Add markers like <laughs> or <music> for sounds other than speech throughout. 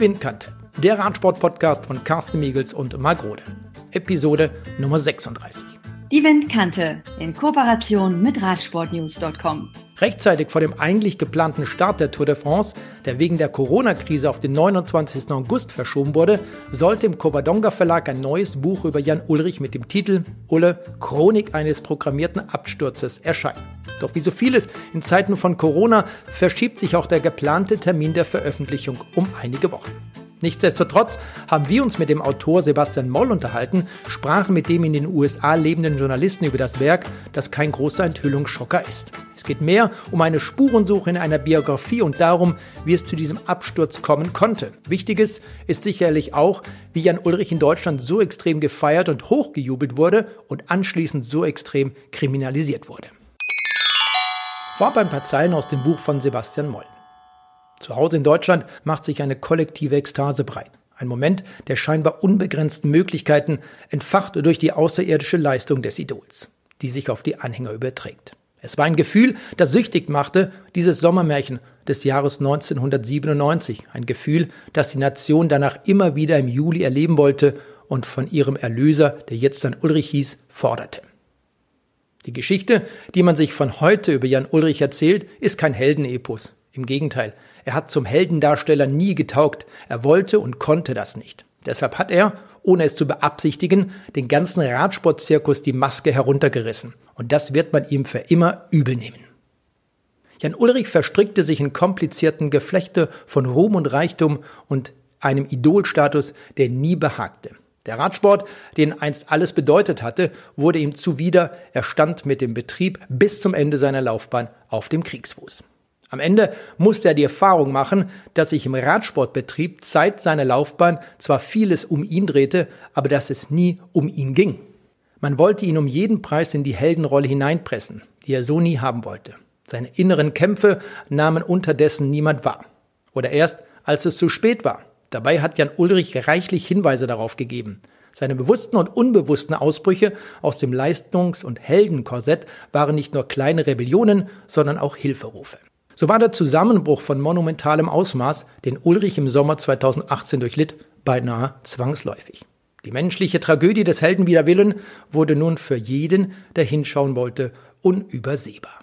Die Windkante, der Radsport-Podcast von Carsten Miegels und Marc. Episode Nummer 36. Die Windkante in Kooperation mit Radsportnews.com. Rechtzeitig vor dem eigentlich geplanten Start der Tour de France, der wegen der Corona-Krise auf den 29. August verschoben wurde, sollte im Covadonga Verlag ein neues Buch über Jan Ulrich mit dem Titel Ulle Chronik eines programmierten Absturzes erscheinen. Doch wie so vieles in Zeiten von Corona verschiebt sich auch der geplante Termin der Veröffentlichung um einige Wochen. Nichtsdestotrotz haben wir uns mit dem Autor Sebastian Moll unterhalten, sprachen mit dem in den USA lebenden Journalisten über das Werk, das kein großer Enthüllungsschocker ist. Es geht mehr um eine Spurensuche in einer Biografie und darum, wie es zu diesem Absturz kommen konnte. Wichtiges ist sicherlich auch, wie Jan Ulrich in Deutschland so extrem gefeiert und hochgejubelt wurde und anschließend so extrem kriminalisiert wurde. Vorab ein paar Zeilen aus dem Buch von Sebastian Moll. Zu Hause in Deutschland macht sich eine kollektive Ekstase breit. Ein Moment der scheinbar unbegrenzten Möglichkeiten, entfacht durch die außerirdische Leistung des Idols, die sich auf die Anhänger überträgt. Es war ein Gefühl, das süchtig machte, dieses Sommermärchen des Jahres 1997. Ein Gefühl, das die Nation danach immer wieder im Juli erleben wollte und von ihrem Erlöser, der jetzt dann Ulrich hieß, forderte. Die Geschichte, die man sich von heute über Jan Ulrich erzählt, ist kein Heldenepos. Im Gegenteil, er hat zum Heldendarsteller nie getaugt, er wollte und konnte das nicht. Deshalb hat er, ohne es zu beabsichtigen, den ganzen Radsportzirkus die Maske heruntergerissen. Und das wird man ihm für immer übel nehmen. Jan Ulrich verstrickte sich in komplizierten Geflechte von Ruhm und Reichtum und einem Idolstatus, der nie behagte. Der Radsport, den einst alles bedeutet hatte, wurde ihm zuwider, er stand mit dem Betrieb bis zum Ende seiner Laufbahn auf dem Kriegsfuß. Am Ende musste er die Erfahrung machen, dass sich im Radsportbetrieb Zeit seiner Laufbahn zwar vieles um ihn drehte, aber dass es nie um ihn ging. Man wollte ihn um jeden Preis in die Heldenrolle hineinpressen, die er so nie haben wollte. Seine inneren Kämpfe nahmen unterdessen niemand wahr. Oder erst, als es zu spät war. Dabei hat Jan Ulrich reichlich Hinweise darauf gegeben. Seine bewussten und unbewussten Ausbrüche aus dem Leistungs- und Heldenkorsett waren nicht nur kleine Rebellionen, sondern auch Hilferufe. So war der Zusammenbruch von monumentalem Ausmaß, den Ulrich im Sommer 2018 durchlitt, beinahe zwangsläufig. Die menschliche Tragödie des Helden wider Willen wurde nun für jeden, der hinschauen wollte, unübersehbar.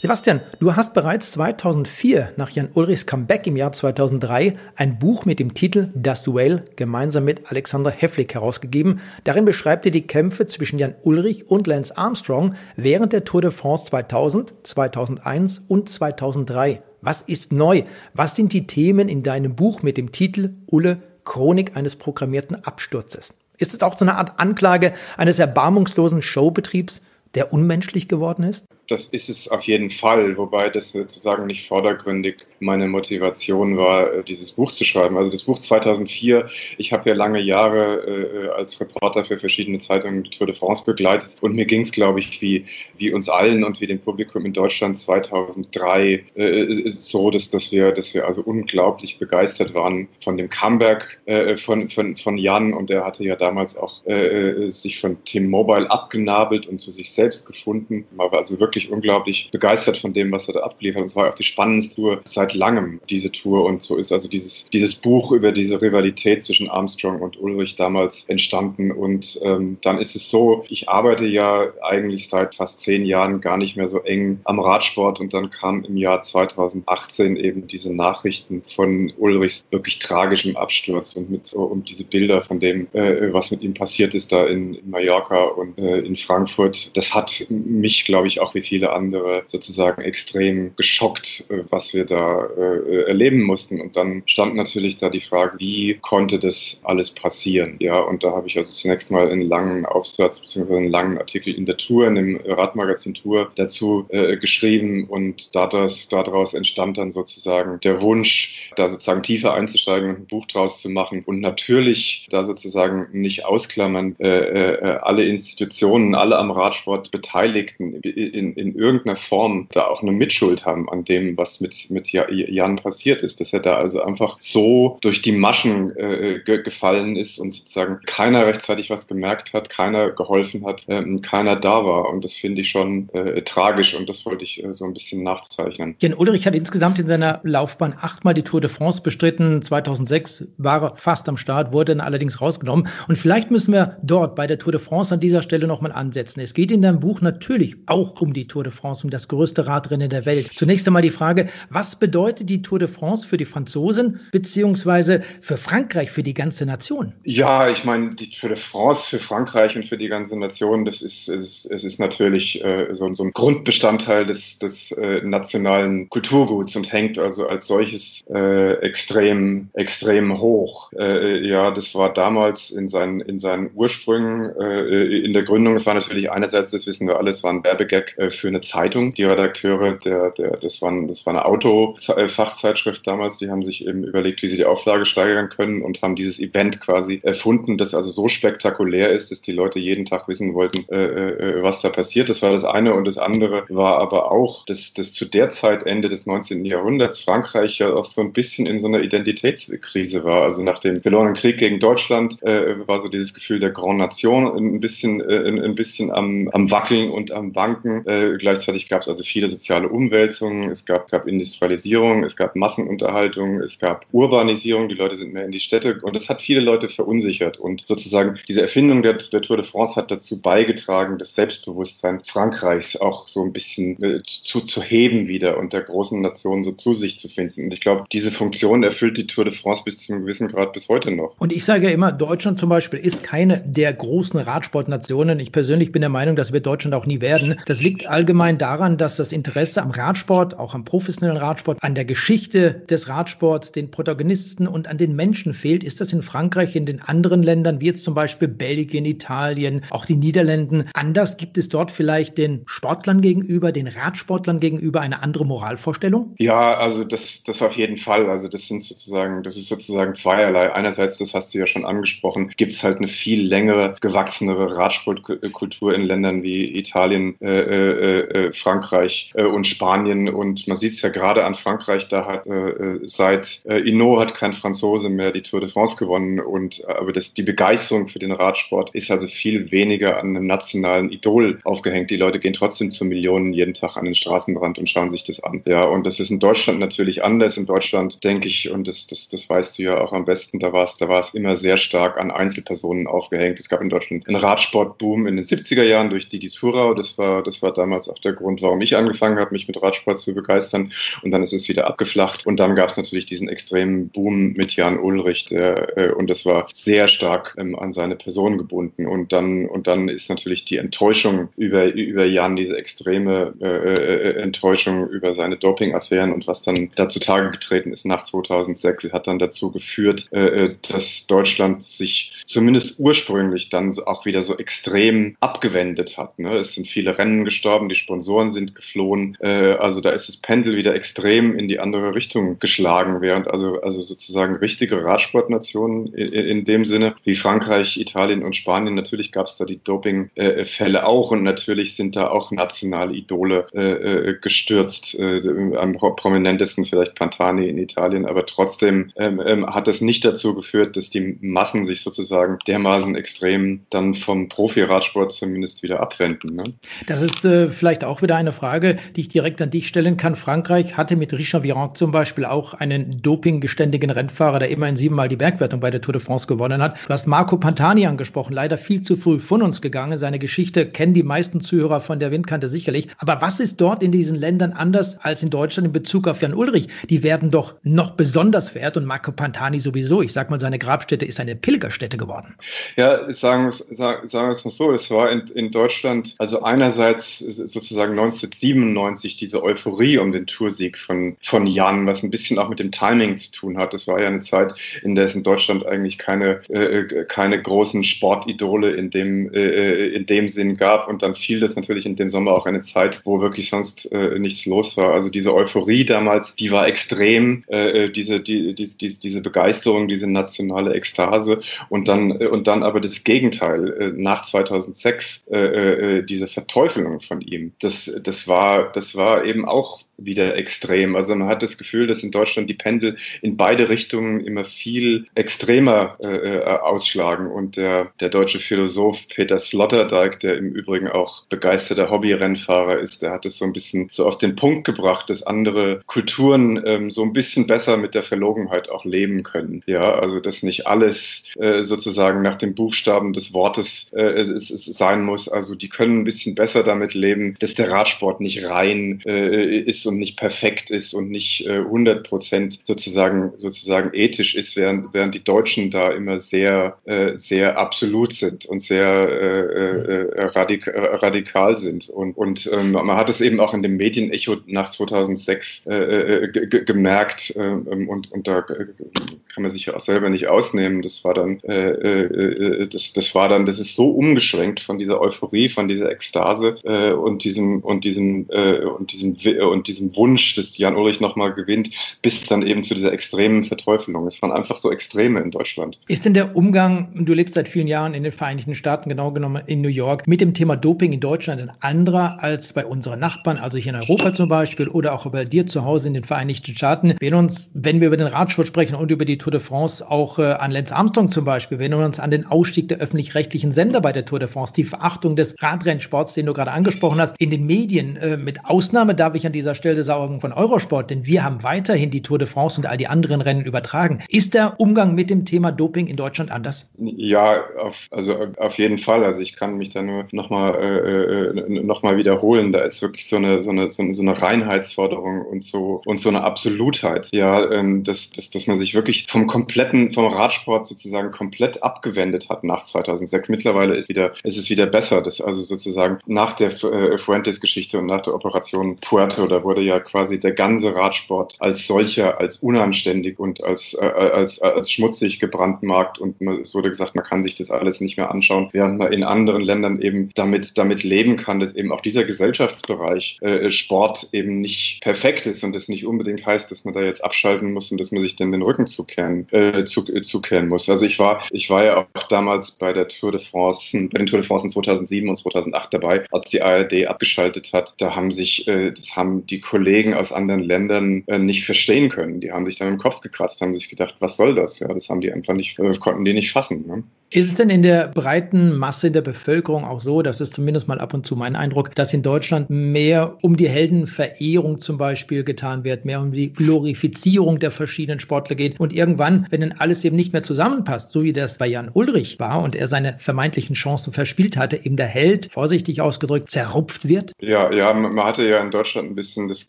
Sebastian, du hast bereits 2004 nach Jan Ulrichs Comeback im Jahr 2003 ein Buch mit dem Titel Das Duell gemeinsam mit Alexander Hefflik herausgegeben. Darin beschreibt ihr die Kämpfe zwischen Jan Ulrich und Lance Armstrong während der Tour de France 2000, 2001 und 2003. Was ist neu? Was sind die Themen in deinem Buch mit dem Titel Ulle Chronik eines programmierten Absturzes? Ist es auch so eine Art Anklage eines erbarmungslosen Showbetriebs, der unmenschlich geworden ist? Das ist es auf jeden Fall, wobei das sozusagen nicht vordergründig meine Motivation war, äh, dieses Buch zu schreiben. Also das Buch 2004, ich habe ja lange Jahre äh, als Reporter für verschiedene Zeitungen die Tour de France begleitet. Und mir ging es, glaube ich, wie, wie uns allen und wie dem Publikum in Deutschland 2003 äh, so, dass, dass, wir, dass wir also unglaublich begeistert waren von dem Comeback äh, von, von, von Jan. Und er hatte ja damals auch äh, sich von Team Mobile abgenabelt und zu sich selbst gefunden, war also wirklich wirklich unglaublich begeistert von dem, was er da abgeliefert hat. Es war auch die spannendste Tour seit langem, diese Tour. Und so ist also dieses, dieses Buch über diese Rivalität zwischen Armstrong und Ulrich damals entstanden. Und ähm, dann ist es so, ich arbeite ja eigentlich seit fast zehn Jahren gar nicht mehr so eng am Radsport. Und dann kam im Jahr 2018 eben diese Nachrichten von Ulrichs wirklich tragischem Absturz und mit und diese Bilder von dem, äh, was mit ihm passiert ist da in, in Mallorca und äh, in Frankfurt. Das hat mich, glaube ich, auch wie viele andere sozusagen extrem geschockt, äh, was wir da äh, erleben mussten. Und dann stand natürlich da die Frage, wie konnte das alles passieren? Ja, und da habe ich also zunächst mal einen langen Aufsatz bzw. einen langen Artikel in der Tour, in dem Radmagazin Tour dazu äh, geschrieben und daraus, daraus entstand dann sozusagen der Wunsch, da sozusagen tiefer einzusteigen und ein Buch draus zu machen und natürlich da sozusagen nicht ausklammern, äh, äh, alle Institutionen, alle am Radsport Beteiligten in, in irgendeiner Form da auch eine Mitschuld haben an dem, was mit, mit Jan passiert ist. Dass er da also einfach so durch die Maschen äh, ge gefallen ist und sozusagen keiner rechtzeitig was gemerkt hat, keiner geholfen hat, ähm, keiner da war. Und das finde ich schon äh, tragisch und das wollte ich äh, so ein bisschen nachzeichnen. Jan Ulrich hat insgesamt in seiner Laufbahn achtmal die Tour de France bestritten. 2006 war er fast am Start, wurde dann allerdings rausgenommen. Und vielleicht müssen wir dort bei der Tour de France an dieser Stelle nochmal ansetzen. Es geht in deinem Buch natürlich auch um die Tour de France, um das größte Radrennen der Welt. Zunächst einmal die Frage, was bedeutet die Tour de France für die Franzosen beziehungsweise für Frankreich, für die ganze Nation? Ja, ich meine, die Tour de France für Frankreich und für die ganze Nation, das ist, es, es ist natürlich äh, so, so, ein Grundbestandteil des, des äh, nationalen Kulturguts und hängt also als solches äh, extrem, extrem hoch. Äh, ja, das war damals in seinen, in seinen Ursprüngen, äh, in der Gründung, es war natürlich einerseits, das wissen wir alles, war ein Werbegag äh, für eine Zeitung. Die Redakteure, der, der, das, waren, das war eine Autofachzeitschrift damals, die haben sich eben überlegt, wie sie die Auflage steigern können und haben dieses Event quasi erfunden, das also so spektakulär ist, dass die Leute jeden Tag wissen wollten, äh, äh, was da passiert. Das war das eine und das andere war aber auch, dass, dass zu der Zeit, Ende des 19. Jahrhunderts, Frankreich ja auch so ein bisschen in so einer Identitätskrise war. Also nach dem verlorenen Krieg gegen Deutschland äh, war so dieses Gefühl der Grand Nation ein bisschen, äh, ein bisschen am, am Wackeln und am Wanken. Gleichzeitig gab es also viele soziale Umwälzungen, es gab, gab Industrialisierung, es gab Massenunterhaltung, es gab Urbanisierung, die Leute sind mehr in die Städte und das hat viele Leute verunsichert. Und sozusagen diese Erfindung der, der Tour de France hat dazu beigetragen, das Selbstbewusstsein Frankreichs auch so ein bisschen äh, zu, zu heben wieder und der großen Nation so zu sich zu finden. Und ich glaube, diese Funktion erfüllt die Tour de France bis zu einem gewissen Grad bis heute noch. Und ich sage ja immer, Deutschland zum Beispiel ist keine der großen Radsportnationen. Ich persönlich bin der Meinung, dass wir Deutschland auch nie werden. Das liegt allgemein daran, dass das Interesse am Radsport, auch am professionellen Radsport, an der Geschichte des Radsports, den Protagonisten und an den Menschen fehlt. Ist das in Frankreich, in den anderen Ländern, wie jetzt zum Beispiel Belgien, Italien, auch die Niederlanden, anders? Gibt es dort vielleicht den Sportlern gegenüber, den Radsportlern gegenüber eine andere Moralvorstellung? Ja, also das, das auf jeden Fall. Also das sind sozusagen, das ist sozusagen zweierlei. Einerseits, das hast du ja schon angesprochen, gibt es halt eine viel längere, gewachsenere Radsportkultur in Ländern wie Italien, äh, äh, äh, Frankreich äh, und Spanien. Und man sieht es ja gerade an Frankreich, da hat äh, äh, seit äh, Inno hat kein Franzose mehr die Tour de France gewonnen. Und aber das, die Begeisterung für den Radsport ist also viel weniger an einem nationalen Idol aufgehängt. Die Leute gehen trotzdem zu Millionen jeden Tag an den Straßenrand und schauen sich das an. Ja, und das ist in Deutschland natürlich anders. In Deutschland denke ich, und das, das, das weißt du ja auch am besten, da war es, da war es immer sehr stark an Einzelpersonen aufgehängt. Es gab in Deutschland einen Radsportboom in den 70er Jahren durch Didi Thurau. Das war, das war damals auch der Grund, warum ich angefangen habe, mich mit Radsport zu begeistern. Und dann ist es wieder abgeflacht. Und dann gab es natürlich diesen extremen Boom mit Jan Ulrich. Der, äh, und das war sehr stark ähm, an seine Person gebunden. Und dann, und dann ist natürlich die Enttäuschung über, über Jan, diese extreme äh, äh, Enttäuschung über seine Doping-Affären und was dann da zutage getreten ist nach 2006, hat dann dazu geführt, äh, äh, dass Deutschland sich zumindest ursprünglich dann auch wieder so extrem abgewendet hat. Ne? Es sind viele Rennen gestorben, die Sponsoren sind geflohen. Äh, also da ist das Pendel wieder extrem in die andere Richtung geschlagen, während also, also sozusagen richtige Radsportnationen in, in dem Sinne wie Frankreich, Italien und Spanien, natürlich gab es da die Dopingfälle auch und natürlich sind da auch nationale Idole äh, gestürzt. Äh, am prominentesten vielleicht Pantani in Italien, aber trotzdem ähm, ähm, hat es nicht dazu geführt, dass die Massen sich sozusagen dermaßen extrem dann vom Profi-Radsport zumindest wieder abwenden. Ne? Das ist äh, vielleicht auch wieder eine Frage, die ich direkt an dich stellen kann. Frankreich hatte mit Richard Virenque zum Beispiel auch einen dopinggeständigen Rennfahrer, der immerhin siebenmal die Bergwertung bei der Tour de France gewonnen hat. Du hast Marco Pantani angesprochen, leider viel zu früh von uns gegangen. Seine Geschichte kennen die meisten Zuhörer von der Windkante sicherlich. Aber was ist dort in diesen Ländern anders als in Deutschland in Bezug auf Jan Ulrich? Die werden doch noch besonders verehrt und Marco Pantani sowieso. Ich sag mal, seine Grabstätte ist eine Pilgerstätte geworden. Ja, sagen wir es mal so, es war in, in Deutschland, also einerseits sozusagen 1997 diese Euphorie um den Toursieg von, von Jan, was ein bisschen auch mit dem Timing zu tun hat. Das war ja eine Zeit, in der es in Deutschland eigentlich keine, äh, keine großen Sportidole in dem, äh, in dem Sinn gab. Und dann fiel das natürlich in dem Sommer auch eine Zeit, wo wirklich sonst äh, nichts los war. Also diese Euphorie damals, die war extrem, äh, diese, die, die, die, diese Begeisterung, diese nationale Ekstase und dann, und dann aber das Gegenteil. Äh, nach 2006 äh, äh, diese Verteufelung von von ihm. Das, das, war, das war eben auch wieder extrem. Also man hat das Gefühl, dass in Deutschland die Pendel in beide Richtungen immer viel extremer äh, äh, ausschlagen. Und der, der deutsche Philosoph Peter Sloterdijk, der im Übrigen auch begeisterter Hobbyrennfahrer ist, der hat es so ein bisschen so auf den Punkt gebracht, dass andere Kulturen ähm, so ein bisschen besser mit der Verlogenheit auch leben können. Ja, also dass nicht alles äh, sozusagen nach dem Buchstaben des Wortes äh, es, es sein muss. Also die können ein bisschen besser damit leben, dass der Radsport nicht rein äh, ist und nicht perfekt ist und nicht äh, 100 Prozent sozusagen, sozusagen ethisch ist, während, während die Deutschen da immer sehr, äh, sehr absolut sind und sehr äh, äh, radik radikal sind. Und, und ähm, man hat es eben auch in dem Medienecho nach 2006 äh, äh, gemerkt ähm, und, und da kann man sich auch selber nicht ausnehmen. Das war dann, das, das war dann, das ist so umgeschwenkt von dieser Euphorie, von dieser Ekstase und diesem und diesem und diesem und diesem diesem Wunsch, dass Jan Ulrich nochmal gewinnt, bis dann eben zu dieser extremen Verteufelung. Es waren einfach so Extreme in Deutschland. Ist denn der Umgang, du lebst seit vielen Jahren in den Vereinigten Staaten, genau genommen in New York, mit dem Thema Doping in Deutschland ein anderer als bei unseren Nachbarn, also hier in Europa zum Beispiel oder auch bei dir zu Hause in den Vereinigten Staaten? Wenn uns, wenn wir über den Radsport sprechen und über die Tour de France, auch äh, an Lance Armstrong zum Beispiel, wenn wir uns an den Ausstieg der öffentlich-rechtlichen Sender bei der Tour de France, die Verachtung des Radrennsports, den du gerade angesprochen hast, in den Medien, äh, mit Ausnahme darf ich an dieser Stelle Stelle von Eurosport, denn wir haben weiterhin die Tour de France und all die anderen Rennen übertragen. Ist der Umgang mit dem Thema Doping in Deutschland anders? Ja, auf, also auf jeden Fall. Also ich kann mich da nur nochmal äh, äh noch wiederholen. Da ist wirklich so eine, so eine, so eine Reinheitsforderung und so, und so eine Absolutheit. Ja, ähm, dass, dass, dass man sich wirklich vom kompletten, vom Radsport sozusagen komplett abgewendet hat nach 2006. Mittlerweile ist, wieder, ist es wieder besser. Das also sozusagen nach der äh, Fuentes-Geschichte und nach der Operation Puerto, da wurde ja quasi der ganze Radsport als solcher, als unanständig und als, äh, als, als schmutzig gebrandmarkt und es wurde gesagt, man kann sich das alles nicht mehr anschauen, während man in anderen Ländern eben damit, damit leben kann, dass eben auch dieser Gesellschaftsbereich äh, Sport eben nicht perfekt ist und das nicht unbedingt heißt, dass man da jetzt abschalten muss und dass man sich dann den Rücken zukehren, äh, zu, äh, zukehren muss. Also ich war, ich war ja auch damals bei der Tour de France, bei den Tour de France in 2007 und 2008 dabei, als die ARD abgeschaltet hat. Da haben sich, äh, das haben die Kollegen aus anderen Ländern äh, nicht verstehen können. Die haben sich dann im Kopf gekratzt, haben sich gedacht, was soll das? Ja, das haben die einfach nicht, äh, konnten die nicht fassen. Ne? Ist es denn in der breiten Masse der Bevölkerung auch so, das ist zumindest mal ab und zu mein Eindruck, dass in Deutschland mehr um die Heldenverehrung zum Beispiel getan wird, mehr um die Glorifizierung der verschiedenen Sportler geht und irgendwann, wenn dann alles eben nicht mehr zusammenpasst, so wie das bei Jan Ulrich war und er seine vermeintlichen Chancen verspielt hatte, eben der Held, vorsichtig ausgedrückt, zerrupft wird? Ja, ja, man hatte ja in Deutschland ein bisschen das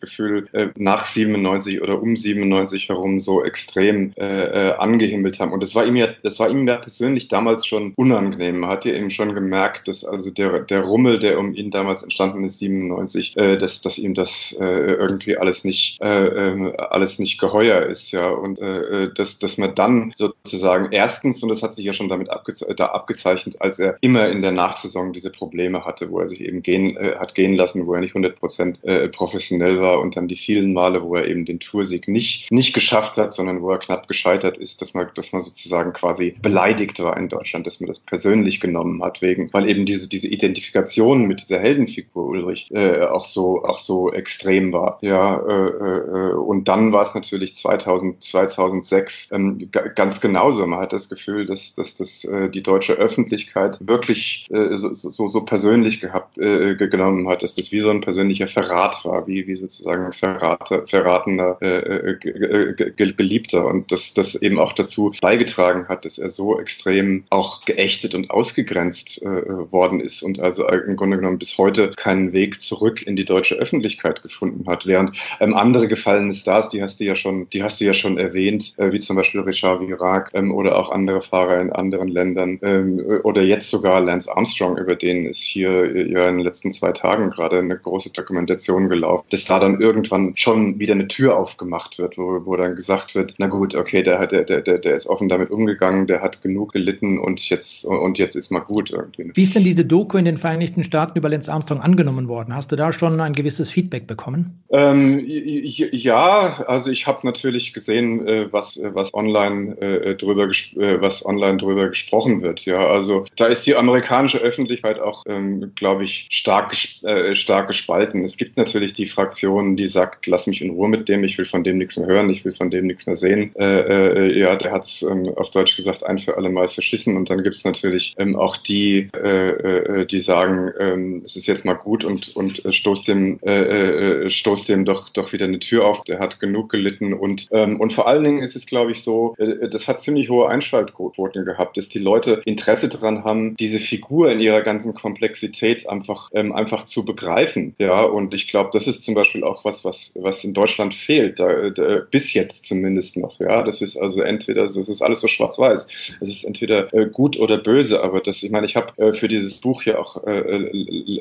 Gefühl, äh, nach 97 oder um 97 herum so extrem äh, äh, angehimmelt haben. Und das war ihm ja, das war ihm ja persönlich damals damals schon unangenehm. Man hat ja eben schon gemerkt, dass also der, der Rummel, der um ihn damals entstanden ist, 97, äh, dass, dass ihm das äh, irgendwie alles nicht, äh, ähm, alles nicht geheuer ist, ja. Und äh, äh, dass, dass man dann sozusagen erstens, und das hat sich ja schon damit abgeze da abgezeichnet, als er immer in der Nachsaison diese Probleme hatte, wo er sich eben gehen, äh, hat gehen lassen, wo er nicht 100 Prozent professionell war und dann die vielen Male, wo er eben den Toursieg nicht, nicht geschafft hat, sondern wo er knapp gescheitert ist, dass man, dass man sozusagen quasi beleidigt war in Deutschland. Dass man das persönlich genommen hat, wegen, weil eben diese, diese Identifikation mit dieser Heldenfigur Ulrich äh, auch so auch so extrem war. Ja, äh, äh, und dann war es natürlich 2000, 2006 ähm, ganz genauso. Man hat das Gefühl, dass, dass das äh, die deutsche Öffentlichkeit wirklich äh, so, so, so persönlich gehabt äh, genommen hat, dass das wie so ein persönlicher Verrat war, wie, wie sozusagen ein Verrater, verratener äh, äh, Geliebter und dass das eben auch dazu beigetragen hat, dass er so extrem auch geächtet und ausgegrenzt äh, worden ist und also im Grunde genommen bis heute keinen Weg zurück in die deutsche Öffentlichkeit gefunden hat. Während ähm, andere gefallene Stars, die hast du ja schon, die hast du ja schon erwähnt, äh, wie zum Beispiel Richard Virak ähm, oder auch andere Fahrer in anderen Ländern ähm, oder jetzt sogar Lance Armstrong, über den ist hier äh, ja in den letzten zwei Tagen gerade eine große Dokumentation gelaufen, dass da dann irgendwann schon wieder eine Tür aufgemacht wird, wo, wo dann gesagt wird, na gut, okay, der, hat, der, der, der ist offen damit umgegangen, der hat genug gelitten und jetzt, und jetzt ist mal gut irgendwie. Wie ist denn diese Doku in den Vereinigten Staaten über Lance Armstrong angenommen worden? Hast du da schon ein gewisses Feedback bekommen? Ähm, ja, also ich habe natürlich gesehen, äh, was, was online äh, drüber äh, was online drüber gesprochen wird. Ja, also da ist die amerikanische Öffentlichkeit auch, ähm, glaube ich, stark, äh, stark gespalten. Es gibt natürlich die Fraktion, die sagt, lass mich in Ruhe mit dem, ich will von dem nichts mehr hören, ich will von dem nichts mehr sehen. Äh, äh, ja, der hat es ähm, auf Deutsch gesagt ein für alle Mal verschissen. Und dann gibt es natürlich ähm, auch die, äh, die sagen, ähm, es ist jetzt mal gut und, und stoßt dem, stoßt dem doch, doch wieder eine Tür auf. Der hat genug gelitten. Und, ähm, und vor allen Dingen ist es, glaube ich, so, das hat ziemlich hohe Einschaltquoten gehabt, dass die Leute Interesse daran haben, diese Figur in ihrer ganzen Komplexität einfach, ähm, einfach zu begreifen. Ja, und ich glaube, das ist zum Beispiel auch was, was, was in Deutschland fehlt, da, da, bis jetzt zumindest noch. Ja, das ist also entweder, so, es ist alles so schwarz-weiß. Es ist entweder äh, gut oder böse, aber das, ich meine, ich habe äh, für dieses Buch ja auch äh,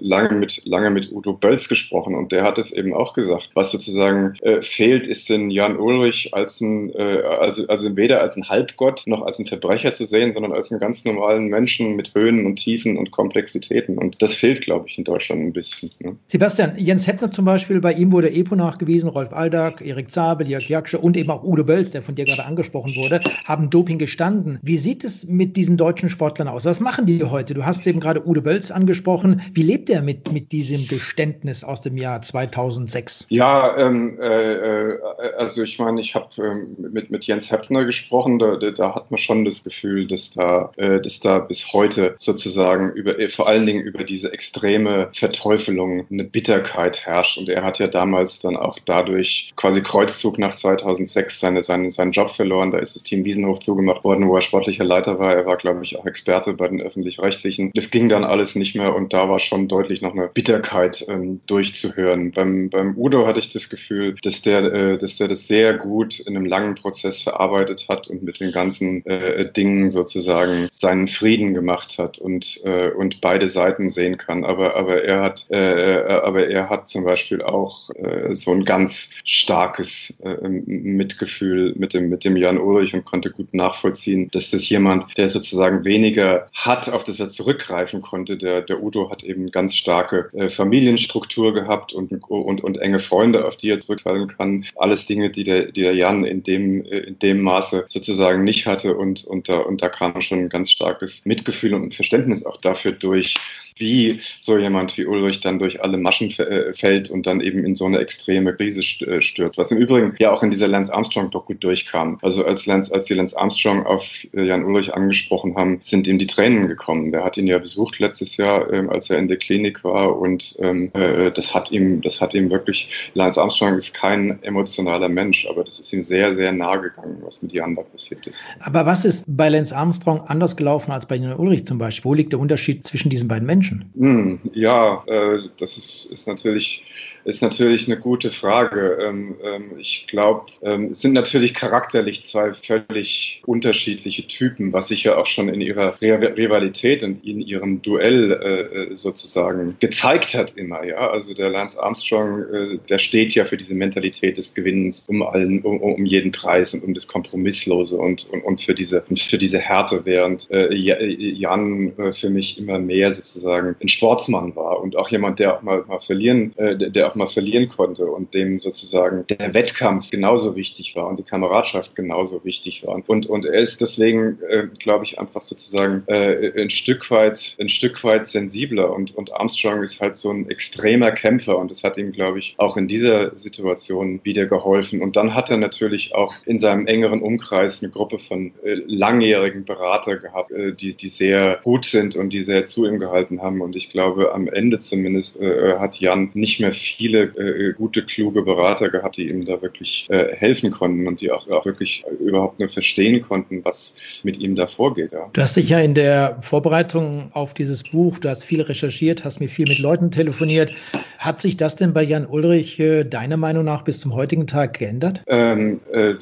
lange, mit, lange mit Udo Bölz gesprochen und der hat es eben auch gesagt. Was sozusagen äh, fehlt, ist den Jan Ulrich als ein, äh, also, also weder als ein Halbgott noch als ein Verbrecher zu sehen, sondern als einen ganz normalen Menschen mit Höhen und Tiefen und Komplexitäten. Und das fehlt, glaube ich, in Deutschland ein bisschen. Ne? Sebastian, Jens Heppner zum Beispiel, bei ihm wurde EPO nachgewiesen, Rolf Aldag, Erik Zabel, Jörg Jaksche und eben auch Udo Bölz, der von dir gerade angesprochen wurde, haben Doping gestanden. Wie sieht es mit diesen deutschen Sportlern aus? Was machen die heute? Du hast eben gerade Udo Bölz angesprochen. Wie lebt er mit, mit diesem Geständnis aus dem Jahr 2006? Ja, ähm, äh, äh also ich meine, ich habe ähm, mit, mit Jens Heppner gesprochen, da, da, hat man schon das Gefühl, dass da, äh, dass da bis heute sozusagen über, äh, vor allen Dingen über diese extreme Verteufelung eine Bitterkeit herrscht. Und er hat ja damals dann auch dadurch quasi Kreuzzug nach 2006 seine, seine, seinen Job verloren. Da ist das Team Wiesenhof zugemacht worden, wo er sportlicher Leiter war. Er war, glaube ich, auch Experte bei den Öffentlich-Rechtlichen. Das ging dann alles nicht mehr und da war schon deutlich noch eine Bitterkeit ähm, durchzuhören. Beim, beim Udo hatte ich das Gefühl, dass der, äh, dass der das sehr gut in einem langen Prozess verarbeitet hat und mit den ganzen äh, Dingen sozusagen seinen Frieden gemacht hat und, äh, und beide Seiten sehen kann. Aber, aber, er hat, äh, aber er hat zum Beispiel auch äh, so ein ganz starkes äh, Mitgefühl mit dem, mit dem Jan Ulrich und konnte gut nachvollziehen, dass das jemand, der sozusagen weniger hat, auf das er zurückgreifen konnte. Der, der Udo hat eben ganz starke äh, Familienstruktur gehabt und, und, und enge Freunde, auf die er zurückfallen kann. Alles Dinge, die der, die der Jan in dem, äh, in dem Maße sozusagen nicht hatte und, und, da, und da kam schon ein ganz starkes Mitgefühl und Verständnis auch dafür durch, wie so jemand wie Ulrich dann durch alle Maschen äh, fällt und dann eben in so eine extreme Krise äh, stürzt. Was im Übrigen ja auch in dieser Lance Armstrong-Doku durchkam. Also als, Lance, als die Lance Armstrong auf äh, Jan Ulrich angesprochen haben, sind ihm die Tränen gekommen. Der hat ihn ja besucht letztes Jahr, ähm, als er in der Klinik war und ähm, äh, das hat ihm, das hat ihm wirklich, Lance Armstrong ist kein emotionaler Mensch, aber das ist ihm sehr, sehr nahe gegangen, was mit Jan da passiert ist. Aber was ist bei Lance Armstrong anders gelaufen als bei Jan Ulrich zum Beispiel? Wo liegt der Unterschied zwischen diesen beiden Menschen? Menschen? Hm, ja, äh, das ist, ist natürlich ist natürlich eine gute Frage. Ähm, ähm, ich glaube, ähm, es sind natürlich charakterlich zwei völlig unterschiedliche Typen, was sich ja auch schon in ihrer Rivalität und in ihrem Duell äh, sozusagen gezeigt hat immer. Ja, also der Lance Armstrong, äh, der steht ja für diese Mentalität des Gewinnens um allen, um, um jeden Preis und um das Kompromisslose und, und, und für diese für diese Härte, während äh, Jan für mich immer mehr sozusagen ein Sportsmann war und auch jemand, der auch mal, mal verlieren, der auch mal verlieren konnte und dem sozusagen der Wettkampf genauso wichtig war und die Kameradschaft genauso wichtig war. Und, und er ist deswegen, äh, glaube ich, einfach sozusagen äh, ein Stück weit, ein Stück weit sensibler und, und Armstrong ist halt so ein extremer Kämpfer und das hat ihm, glaube ich, auch in dieser Situation wieder geholfen. Und dann hat er natürlich auch in seinem engeren Umkreis eine Gruppe von äh, langjährigen Berater gehabt, äh, die, die sehr gut sind und die sehr zu ihm gehalten haben. Und ich glaube, am Ende zumindest äh, hat Jan nicht mehr viel viele äh, gute, kluge Berater gehabt, die ihm da wirklich äh, helfen konnten und die auch, auch wirklich überhaupt nur verstehen konnten, was mit ihm da vorgeht. Ja. Du hast dich ja in der Vorbereitung auf dieses Buch, du hast viel recherchiert, hast mir viel mit Leuten telefoniert. Hat sich das denn bei Jan Ulrich äh, deiner Meinung nach bis zum heutigen Tag geändert? Ähm, äh,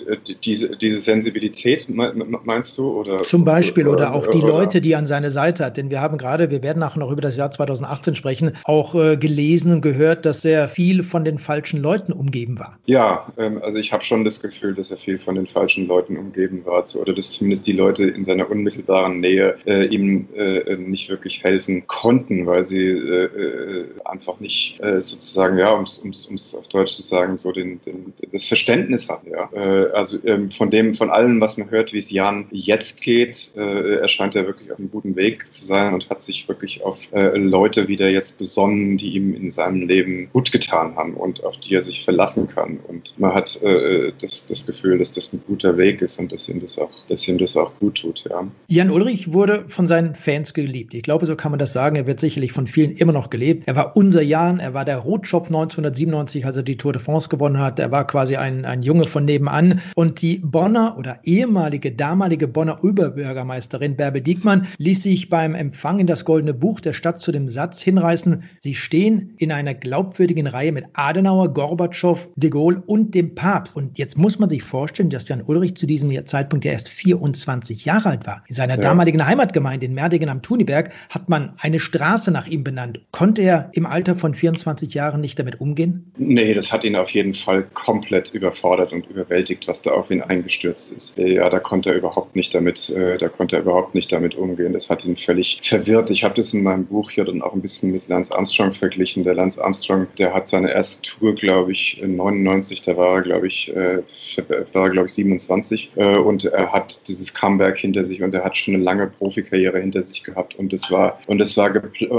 diese, diese Sensibilität meinst du? Oder, Zum Beispiel oder, auch die Leute, die an seine Seite hat. Denn wir haben gerade, wir werden nachher noch über das Jahr 2018 sprechen, auch äh, gelesen und gehört, dass er viel von den falschen Leuten umgeben war. Ja, ähm, also ich habe schon das Gefühl, dass er viel von den falschen Leuten umgeben war. Oder dass zumindest die Leute in seiner unmittelbaren Nähe äh, ihm äh, nicht wirklich helfen konnten, weil sie äh, äh, einfach nicht äh, sozusagen, ja, um es auf Deutsch zu sagen, so den, den, das Verständnis hatten. Ja? also ähm, von dem, von allem, was man hört, wie es Jan jetzt geht, erscheint er wirklich auf einem guten Weg zu sein und hat sich wirklich auf Leute wieder jetzt besonnen, die ihm in seinem Leben gut getan haben und auf die er sich verlassen kann. Und man hat das, das Gefühl, dass das ein guter Weg ist und dass ihm das auch, dass ihm das auch gut tut. Ja. Jan Ulrich wurde von seinen Fans geliebt. Ich glaube, so kann man das sagen. Er wird sicherlich von vielen immer noch gelebt. Er war unser Jan, er war der Rotschopf 1997, als er die Tour de France gewonnen hat. Er war quasi ein, ein Junge von nebenan. Und die Bonner oder ehemalige, damalige Bonner Oberbürgermeisterin Bärbe Diekmann ließ sich beim Empfang in das Goldene Buch der Stadt zu dem Satz hinreißen, sie stehen in einer glaubwürdigen Reihe mit Adenauer, Gorbatschow, de Gaulle und dem Papst. Und jetzt muss man sich vorstellen, dass Jan Ulrich zu diesem Zeitpunkt ja erst 24 Jahre alt war. In seiner ja. damaligen Heimatgemeinde in Merdingen am Thuniberg hat man eine Straße nach ihm benannt. Konnte er im Alter von 24 Jahren nicht damit umgehen? Nee, das hat ihn auf jeden Fall komplett überfordert und überwältigt, was da auf ihn eingestürzt ist. Ja, da konnte er überhaupt nicht damit, äh, da konnte er überhaupt nicht damit umgehen. Das hat ihn völlig verwirrt. Ich habe das in meinem Buch hier dann auch ein bisschen mit Lance Armstrong verglichen. Der Lance Armstrong, der hat seine erste Tour, glaube ich, in 99, da war er, glaube ich, äh, war glaube ich 27 äh, und er hat dieses Comeback hinter sich und er hat schon eine lange Profikarriere hinter sich gehabt und es war und es war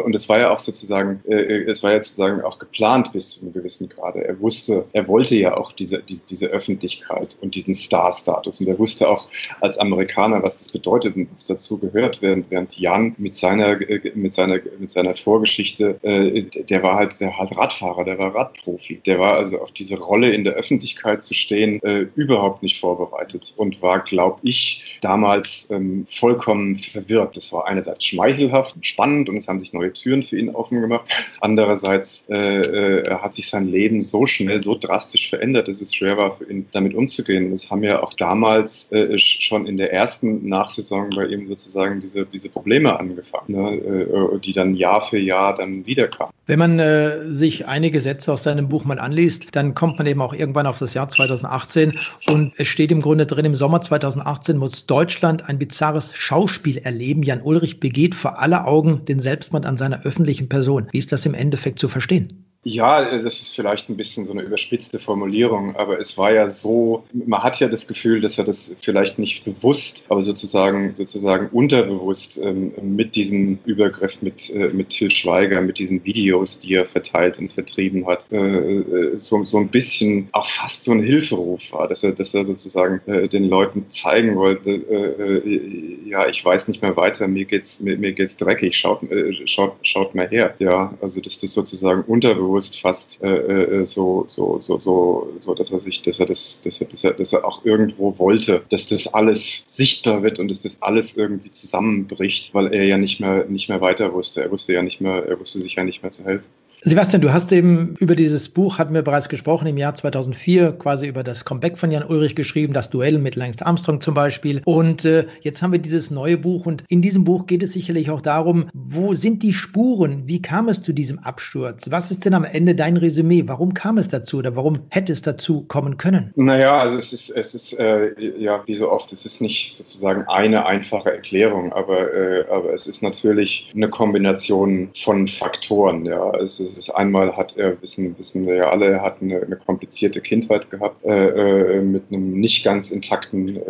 und es war ja auch sozusagen äh, es war ja sozusagen auch geplant bis zu einem gewissen Grade. Er wusste, er wollte ja auch diese diese, diese Öffentlichkeit und diesen Star-Status und er wusste auch als Amerikaner, was das bedeutet und was dazu gehört, während, während Jan mit seiner äh, mit seiner mit seiner Vorgeschichte, äh, der war halt der halt Radfahrer, der war Radprofi, der war also auf diese Rolle in der Öffentlichkeit zu stehen äh, überhaupt nicht vorbereitet und war, glaube ich, damals ähm, vollkommen verwirrt. Das war einerseits schmeichelhaft und spannend und es haben sich neue Türen für ihn offen gemacht. Andererseits äh, äh, hat sich sein Leben so schnell, so drastisch verändert, dass es schwer war für ihn, damit umzugehen. Das haben ja auch damals äh, schon in der ersten Nachsaison bei ihm sozusagen diese, diese Probleme angefangen, ne? Die dann Jahr für Jahr dann wiederkamen. Wenn man äh, sich einige Sätze aus seinem Buch mal anliest, dann kommt man eben auch irgendwann auf das Jahr 2018 und es steht im Grunde drin, im Sommer 2018 muss Deutschland ein bizarres Schauspiel erleben. Jan Ulrich begeht vor aller Augen den Selbstmord an seiner öffentlichen Person. Wie ist das im Endeffekt zu verstehen? Ja, das ist vielleicht ein bisschen so eine überspitzte Formulierung, aber es war ja so, man hat ja das Gefühl, dass er das vielleicht nicht bewusst, aber sozusagen, sozusagen unterbewusst ähm, mit diesem Übergriff mit, äh, mit Till Schweiger, mit diesen Videos, die er verteilt und vertrieben hat, äh, äh so, so ein bisschen auch fast so ein Hilferuf war, dass er, dass er sozusagen äh, den Leuten zeigen wollte, äh, äh, ja, ich weiß nicht mehr weiter, mir geht's, mir, mir geht's dreckig, schaut, schaut, schaut mal her. Ja, also dass das sozusagen unterbewusst bewusst fast äh, äh, so, so, so, so, so, dass er sich, dass er das, dass er, dass er, dass er auch irgendwo wollte, dass das alles sichtbar wird und dass das alles irgendwie zusammenbricht, weil er ja nicht mehr, nicht mehr weiter wusste. Er wusste ja nicht mehr, er wusste sich ja nicht mehr zu helfen. Sebastian, du hast eben über dieses Buch, hatten wir bereits gesprochen, im Jahr 2004, quasi über das Comeback von Jan Ulrich geschrieben, das Duell mit Lance Armstrong zum Beispiel. Und äh, jetzt haben wir dieses neue Buch und in diesem Buch geht es sicherlich auch darum, wo sind die Spuren? Wie kam es zu diesem Absturz? Was ist denn am Ende dein Resümee? Warum kam es dazu oder warum hätte es dazu kommen können? Naja, also es ist, es ist äh, ja, wie so oft, es ist nicht sozusagen eine einfache Erklärung, aber, äh, aber es ist natürlich eine Kombination von Faktoren. Ja. Es ist ist einmal hat er, wissen, wissen wir ja alle, er hat eine, eine komplizierte Kindheit gehabt, äh, äh, mit einem nicht ganz intakten äh,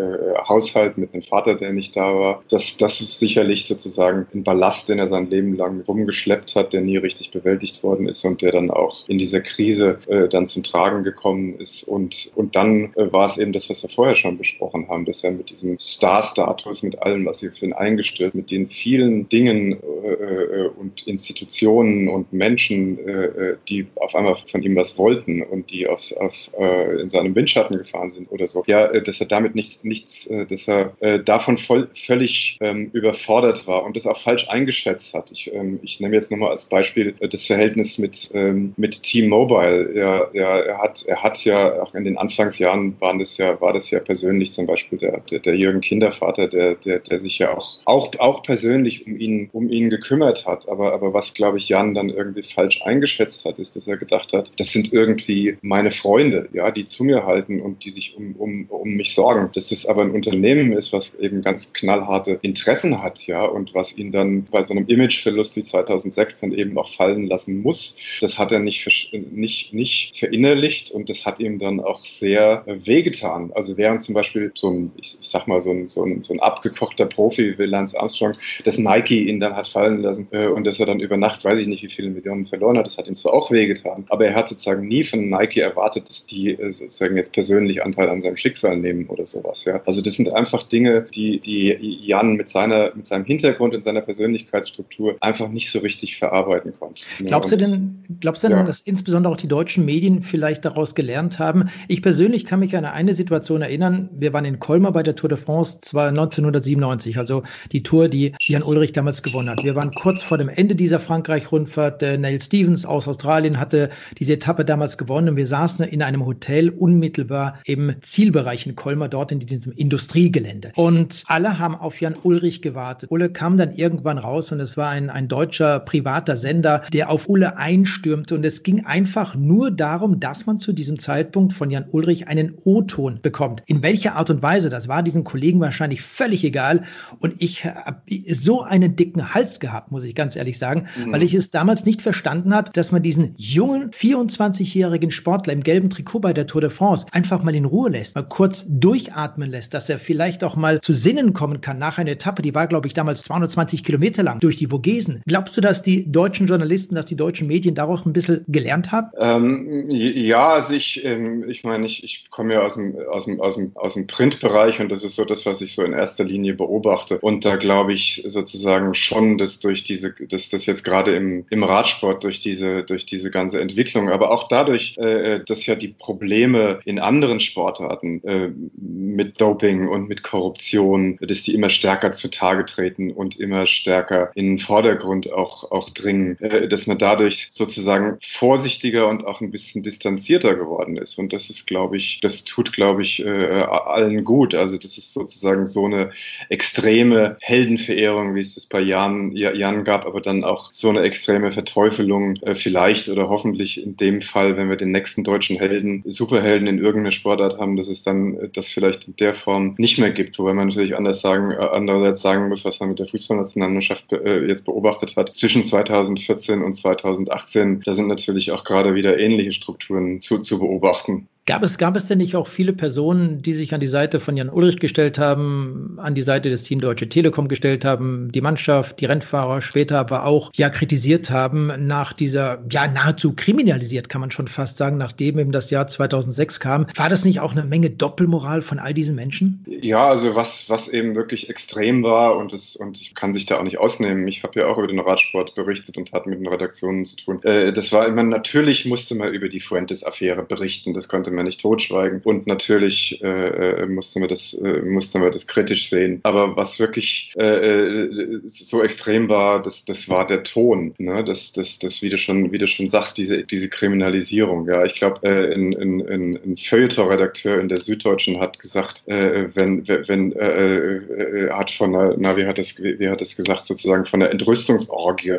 Haushalt, mit einem Vater, der nicht da war. Das, das ist sicherlich sozusagen ein Ballast, den er sein Leben lang rumgeschleppt hat, der nie richtig bewältigt worden ist und der dann auch in dieser Krise äh, dann zum Tragen gekommen ist. Und, und dann äh, war es eben das, was wir vorher schon besprochen haben, dass er mit diesem Star-Status, mit allem, was sie für ihn eingestürzt, mit den vielen Dingen äh, und Institutionen und Menschen, dann, äh, die auf einmal von ihm was wollten und die auf, auf, äh, in seinem Windschatten gefahren sind oder so. Ja, äh, dass er damit nichts, nichts äh, dass er äh, davon voll, völlig ähm, überfordert war und das auch falsch eingeschätzt hat. Ich, ähm, ich nehme jetzt nochmal als Beispiel äh, das Verhältnis mit, ähm, mit T-Mobile. Ja, ja, er, hat, er hat ja auch in den Anfangsjahren waren das ja, war das ja persönlich zum Beispiel der, der, der Jürgen Kindervater, der, der, der sich ja auch, auch, auch persönlich um ihn, um ihn gekümmert hat. Aber, aber was, glaube ich, Jan dann irgendwie falsch eingeschätzt hat, ist, dass er gedacht hat, das sind irgendwie meine Freunde, ja, die zu mir halten und die sich um, um, um mich sorgen. Dass es aber ein Unternehmen ist, was eben ganz knallharte Interessen hat, ja, und was ihn dann bei so einem Imageverlust wie 2006 dann eben auch fallen lassen muss. Das hat er nicht, nicht, nicht verinnerlicht und das hat ihm dann auch sehr wehgetan. Also während zum Beispiel so ein, ich, ich sag mal, so ein, so ein, so ein abgekochter Profi wie Lance Armstrong, das Nike ihn dann hat fallen lassen äh, und dass er dann über Nacht, weiß ich nicht, wie viele Millionen verloren hat, das hat ihm zwar auch wehgetan, aber er hat sozusagen nie von Nike erwartet, dass die äh, sozusagen jetzt persönlich Anteil an seinem Schicksal nehmen oder sowas. Ja? Also das sind einfach Dinge, die, die Jan mit, seiner, mit seinem Hintergrund und seiner Persönlichkeitsstruktur einfach nicht so richtig verarbeiten konnte. Glaubst du denn, glaubst du denn, ja. dass insbesondere auch die deutschen Medien vielleicht daraus gelernt haben? Ich persönlich kann mich an eine Situation erinnern. Wir waren in Colmar bei der Tour de France zwar 1997, also die Tour, die Jan Ulrich damals gewonnen hat. Wir waren kurz vor dem Ende dieser Frankreich-Rundfahrt. Äh, Neil Stevens aus Australien hatte diese Etappe damals gewonnen und wir saßen in einem Hotel unmittelbar im Zielbereich in Colmar, dort in diesem Industriegelände. Und alle haben auf Jan Ulrich gewartet. Ulle kam dann irgendwann raus und es war ein, ein deutscher privater Sender, der auf Ulle einstürmte und es ging einfach nur darum, dass man zu diesem Zeitpunkt von Jan Ulrich einen O-Ton bekommt. In welcher Art und Weise, das war diesen Kollegen wahrscheinlich völlig egal und ich habe so einen dicken Hals gehabt, muss ich ganz ehrlich sagen, mhm. weil ich es damals nicht verstanden hat, dass man diesen jungen 24-jährigen Sportler im gelben Trikot bei der Tour de France einfach mal in Ruhe lässt, mal kurz durchatmen lässt, dass er vielleicht auch mal zu Sinnen kommen kann nach einer Etappe, die war, glaube ich, damals 220 Kilometer lang durch die Vogesen. Glaubst du, dass die deutschen Journalisten, dass die deutschen Medien darauf ein bisschen gelernt haben? Ähm, ja, also ich, ähm, ich meine, ich, ich komme ja aus dem, aus, dem, aus, dem, aus dem Printbereich und das ist so das, was ich so in erster Linie beobachte. Und da glaube ich sozusagen schon, dass durch diese, dass das jetzt gerade im, im Radsport durch diese, durch diese ganze Entwicklung, aber auch dadurch, äh, dass ja die Probleme in anderen Sportarten äh, mit Doping und mit Korruption, dass die immer stärker zutage treten und immer stärker in den Vordergrund auch, auch dringen, äh, dass man dadurch sozusagen vorsichtiger und auch ein bisschen distanzierter geworden ist. Und das ist, glaube ich, das tut, glaube ich, äh, allen gut. Also das ist sozusagen so eine extreme Heldenverehrung, wie es das bei Jan, Jan gab, aber dann auch so eine extreme Verteufelung äh, vielleicht oder hoffentlich in dem Fall, wenn wir den nächsten deutschen Helden, Superhelden in irgendeiner Sportart haben, dass es dann äh, das vielleicht in der Form nicht mehr gibt. Wobei man natürlich anders sagen, äh, andererseits sagen muss, was man mit der Fußballnationalmannschaft äh, jetzt beobachtet hat. Zwischen 2014 und 2018, da sind natürlich auch gerade wieder ähnliche Strukturen zu, zu beobachten. Gab es, gab es denn nicht auch viele Personen, die sich an die Seite von Jan Ulrich gestellt haben, an die Seite des Team Deutsche Telekom gestellt haben, die Mannschaft, die Rennfahrer, später aber auch ja kritisiert haben nach dieser, ja nahezu kriminalisiert, kann man schon fast sagen, nachdem eben das Jahr 2006 kam. War das nicht auch eine Menge Doppelmoral von all diesen Menschen? Ja, also was, was eben wirklich extrem war und, das, und ich kann sich da auch nicht ausnehmen. Ich habe ja auch über den Radsport berichtet und hatte mit den Redaktionen zu tun. Äh, das war immer, natürlich musste man über die Fuentes-Affäre berichten. Das konnte man man nicht totschweigen. Und natürlich äh, äh, mussten, wir das, äh, mussten wir das kritisch sehen. Aber was wirklich äh, äh, so extrem war, das, das war der Ton. Ne? Das, das, das, wie du schon, wie du schon sagst, diese, diese Kriminalisierung. Ja, ich glaube, äh, ein, ein, ein, ein Feuilleton-Redakteur in der Süddeutschen hat gesagt, äh, wenn, wenn äh, äh, hat von einer, na, wie hat das, wie hat das gesagt, sozusagen von einer Entrüstungsorgie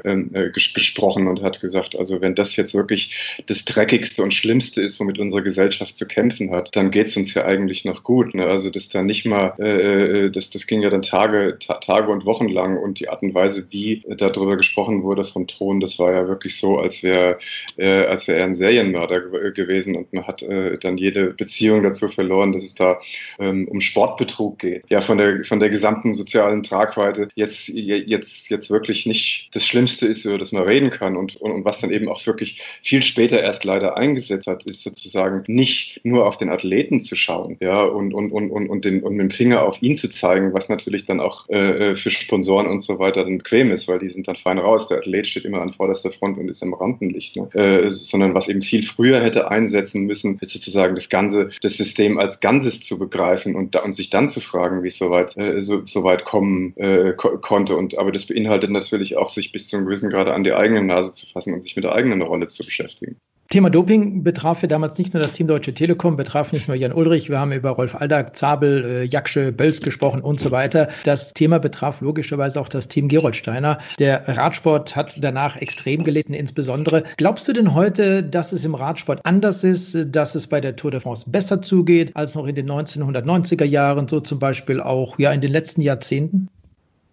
gesprochen und hat gesagt, also wenn das jetzt wirklich das Dreckigste und Schlimmste ist, womit unsere Gesellschaft Gesellschaft zu kämpfen hat, dann geht es uns ja eigentlich noch gut. Ne? Also das dann nicht mal, äh, äh, das, das ging ja dann Tage, ta Tage und Wochen lang und die Art und Weise, wie darüber gesprochen wurde vom Ton, das war ja wirklich so, als wäre äh, als wäre er ein Serienmörder gewesen und man hat äh, dann jede Beziehung dazu verloren, dass es da ähm, um Sportbetrug geht. Ja, von der von der gesamten sozialen Tragweite jetzt jetzt jetzt wirklich nicht das Schlimmste ist, über das man reden kann und, und, und was dann eben auch wirklich viel später erst leider eingesetzt hat, ist sozusagen nicht nicht nur auf den Athleten zu schauen, ja, und, und, und, und, und, den, und mit dem Finger auf ihn zu zeigen, was natürlich dann auch äh, für Sponsoren und so weiter dann bequem ist, weil die sind dann fein raus. Der Athlet steht immer an vorderster Front und ist im Rampenlicht, ne? äh, sondern was eben viel früher hätte einsetzen müssen, ist sozusagen das ganze, das System als Ganzes zu begreifen und, da, und sich dann zu fragen, wie es soweit, äh, so, so weit kommen äh, ko konnte. Und aber das beinhaltet natürlich auch, sich bis zu einem gewissen Grade an die eigene Nase zu fassen und sich mit der eigenen Rolle zu beschäftigen. Thema Doping betraf ja damals nicht nur das Team Deutsche Telekom, betraf nicht nur Jan Ulrich, wir haben über Rolf Aldag, Zabel, äh, Jaksche, Bölz gesprochen und so weiter. Das Thema betraf logischerweise auch das Team Geroldsteiner. Der Radsport hat danach extrem gelitten, insbesondere. Glaubst du denn heute, dass es im Radsport anders ist, dass es bei der Tour de France besser zugeht als noch in den 1990er Jahren, so zum Beispiel auch ja in den letzten Jahrzehnten?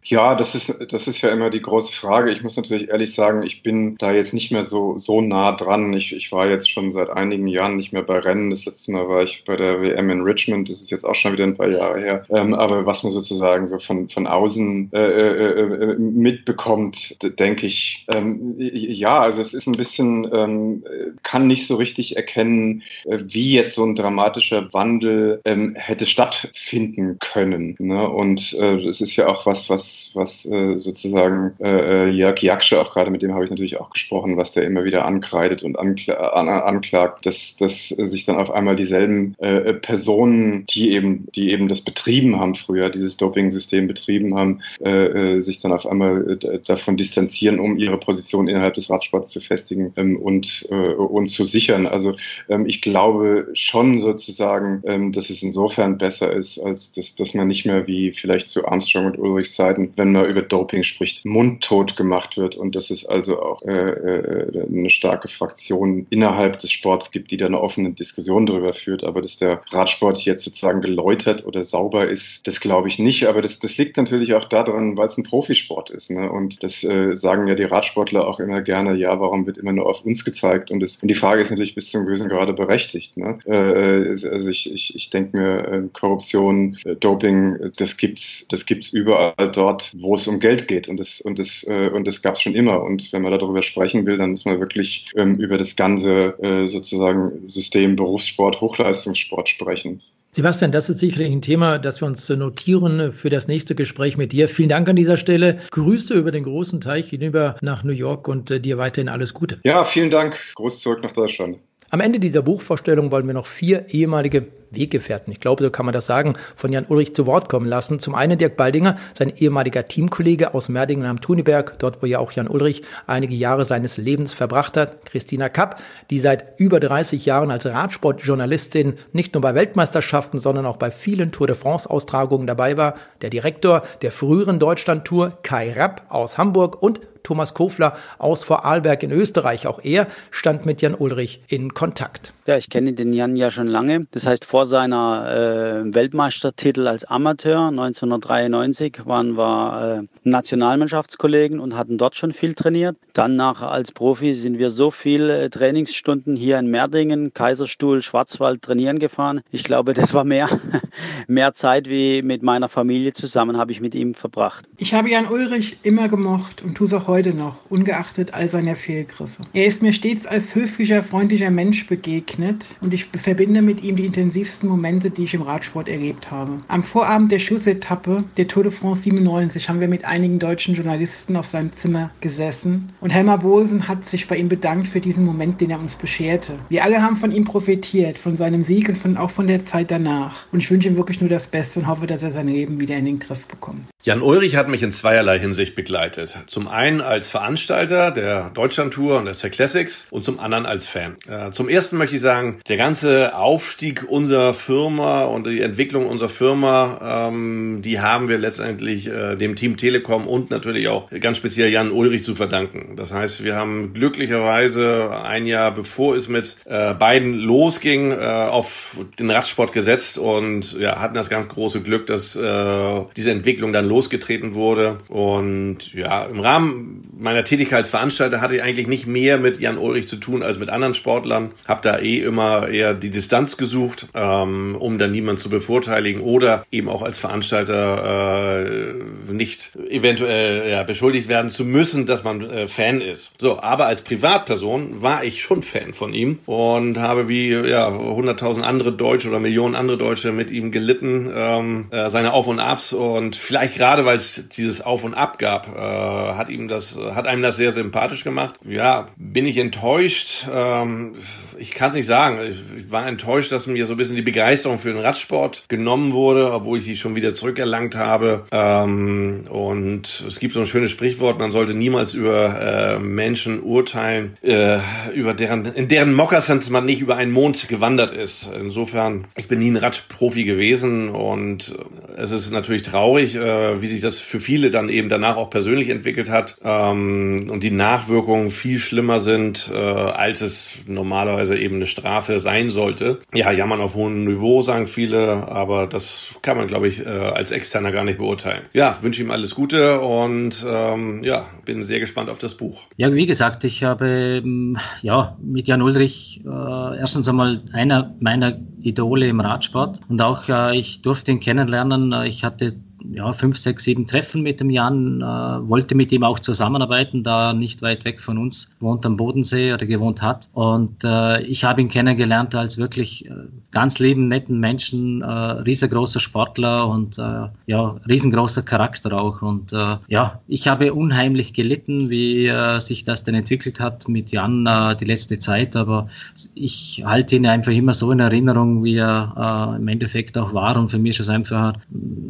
Ja, das ist, das ist ja immer die große Frage. Ich muss natürlich ehrlich sagen, ich bin da jetzt nicht mehr so, so nah dran. Ich, ich war jetzt schon seit einigen Jahren nicht mehr bei Rennen. Das letzte Mal war ich bei der WM in Richmond. Das ist jetzt auch schon wieder ein paar Jahre her. Ähm, aber was man sozusagen so von, von außen äh, äh, äh mitbekommt, denke ich, ähm, ja, also es ist ein bisschen, ähm, kann nicht so richtig erkennen, äh, wie jetzt so ein dramatischer Wandel ähm, hätte stattfinden können. Ne? Und äh, es ist ja auch was, was was, äh, sozusagen äh, äh, Jörg Jaksche, auch gerade mit dem habe ich natürlich auch gesprochen, was der immer wieder ankreidet und ankla an, anklagt, dass, dass sich dann auf einmal dieselben äh, Personen, die eben, die eben das betrieben haben früher, dieses Doping-System betrieben haben, äh, äh, sich dann auf einmal davon distanzieren, um ihre Position innerhalb des Radsports zu festigen ähm, und, und zu sichern. Also ähm, ich glaube schon sozusagen, ähm, dass es insofern besser ist, als dass, dass man nicht mehr wie vielleicht zu Armstrong und Ulrichs Zeiten wenn man über Doping spricht, mundtot gemacht wird und dass es also auch äh, äh, eine starke Fraktion innerhalb des Sports gibt, die da eine offene Diskussion darüber führt. Aber dass der Radsport jetzt sozusagen geläutert oder sauber ist, das glaube ich nicht. Aber das, das liegt natürlich auch daran, weil es ein Profisport ist. Ne? Und das äh, sagen ja die Radsportler auch immer gerne, ja, warum wird immer nur auf uns gezeigt? Und, das, und die Frage ist natürlich bis zum gewissen Grade berechtigt. Ne? Äh, also ich, ich, ich denke mir, äh, Korruption, äh, Doping, das gibt's, das gibt's überall dort dort, wo es um Geld geht. Und das, und das, äh, und das gab es schon immer. Und wenn man darüber sprechen will, dann muss man wirklich ähm, über das ganze äh, sozusagen System Berufssport, Hochleistungssport sprechen. Sebastian, das ist sicherlich ein Thema, das wir uns notieren für das nächste Gespräch mit dir. Vielen Dank an dieser Stelle. Grüße über den großen Teich hinüber nach New York und äh, dir weiterhin alles Gute. Ja, vielen Dank. Gruß zurück nach Deutschland. Am Ende dieser Buchvorstellung wollen wir noch vier ehemalige Weggefährten, ich glaube, so kann man das sagen, von Jan Ulrich zu Wort kommen lassen. Zum einen Dirk Baldinger, sein ehemaliger Teamkollege aus Merdingen am Thuniberg, dort wo ja auch Jan Ulrich einige Jahre seines Lebens verbracht hat. Christina Kapp, die seit über 30 Jahren als Radsportjournalistin nicht nur bei Weltmeisterschaften, sondern auch bei vielen Tour de France Austragungen dabei war. Der Direktor der früheren Deutschlandtour, Kai Rapp aus Hamburg und Thomas Kofler aus Vorarlberg in Österreich. Auch er stand mit Jan Ulrich in Kontakt. Ja, ich kenne den Jan ja schon lange. Das heißt, vor seiner äh, Weltmeistertitel als Amateur 1993 waren wir äh, Nationalmannschaftskollegen und hatten dort schon viel trainiert. Dann nach als Profi sind wir so viele äh, Trainingsstunden hier in Merdingen, Kaiserstuhl, Schwarzwald trainieren gefahren. Ich glaube, das war mehr, <laughs> mehr Zeit wie mit meiner Familie zusammen habe ich mit ihm verbracht. Ich habe Jan Ulrich immer gemocht und tue es auch heute noch, ungeachtet all seiner Fehlgriffe. Er ist mir stets als höflicher, freundlicher Mensch begegnet und ich verbinde mit ihm die intensivsten Momente, die ich im Radsport erlebt habe. Am Vorabend der Schussetappe der Tour de France 97 haben wir mit einigen deutschen Journalisten auf seinem Zimmer gesessen und Helmar Bosen hat sich bei ihm bedankt für diesen Moment, den er uns bescherte. Wir alle haben von ihm profitiert, von seinem Sieg und von, auch von der Zeit danach. Und ich wünsche ihm wirklich nur das Beste und hoffe, dass er sein Leben wieder in den Griff bekommt. Jan Ulrich hat mich in zweierlei Hinsicht begleitet. Zum einen als Veranstalter der Deutschlandtour und der Classics und zum anderen als Fan. Äh, zum ersten möchte ich sagen, der ganze Aufstieg unserer Firma und die Entwicklung unserer Firma, ähm, die haben wir letztendlich äh, dem Team Telekom und natürlich auch ganz speziell Jan Ulrich zu verdanken. Das heißt, wir haben glücklicherweise ein Jahr bevor es mit äh, beiden losging, äh, auf den Radsport gesetzt und ja, hatten das ganz große Glück, dass äh, diese Entwicklung dann losgetreten wurde. Und ja, im Rahmen meiner Tätigkeit als Veranstalter hatte ich eigentlich nicht mehr mit Jan Ulrich zu tun als mit anderen Sportlern. Hab da eh immer eher die Distanz gesucht. Äh, ähm, um dann niemanden zu bevorteiligen oder eben auch als Veranstalter äh, nicht eventuell ja, beschuldigt werden zu müssen, dass man äh, Fan ist. So, aber als Privatperson war ich schon Fan von ihm und habe wie ja 100.000 andere Deutsche oder Millionen andere Deutsche mit ihm gelitten, ähm, äh, seine Auf und Abs und vielleicht gerade weil es dieses Auf und Ab gab, äh, hat ihm das hat einem das sehr sympathisch gemacht. Ja, bin ich enttäuscht. Ähm, ich kann es nicht sagen. Ich war enttäuscht, dass mir so ein bisschen die Begeisterung für den Radsport genommen wurde, obwohl ich sie schon wieder zurückerlangt habe. Ähm, und es gibt so ein schönes Sprichwort, man sollte niemals über äh, Menschen urteilen, äh, über deren, in deren Mokassins man nicht über einen Mond gewandert ist. Insofern, ich bin nie ein Radprofi gewesen und es ist natürlich traurig, äh, wie sich das für viele dann eben danach auch persönlich entwickelt hat ähm, und die Nachwirkungen viel schlimmer sind, äh, als es normalerweise eben eine Strafe sein sollte. Ja, jammern auf hohem Niveau, sagen viele, aber das kann man, glaube ich, äh, als Externer gar nicht beurteilen. Ja, wünsche ihm alles Gute und ähm, ja, bin sehr gespannt auf das Buch. Ja, wie gesagt, ich habe ähm, ja mit Jan Ulrich äh, erstens einmal einer meiner Idole im Radsport und auch äh, ich durfte ihn kennenlernen. Äh, ich hatte ja, fünf, sechs, sieben Treffen mit dem Jan, äh, wollte mit ihm auch zusammenarbeiten, da er nicht weit weg von uns wohnt am Bodensee oder gewohnt hat. Und äh, ich habe ihn kennengelernt als wirklich äh, ganz lieben, netten Menschen, äh, riesengroßer Sportler und äh, ja, riesengroßer Charakter auch. Und ja, ich habe unheimlich gelitten, wie sich das denn entwickelt hat mit Jan die letzte Zeit, aber ich halte ihn einfach immer so in Erinnerung, wie er im Endeffekt auch war. Und für mich ist es einfach,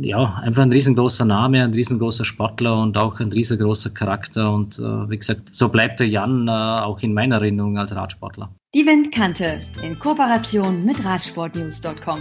ja, einfach ein riesengroßer Name, ein riesengroßer Sportler und auch ein riesengroßer Charakter. Und äh, wie gesagt, so bleibt der Jan äh, auch in meiner Erinnerung als Radsportler. Die Windkante in Kooperation mit Radsportnews.com.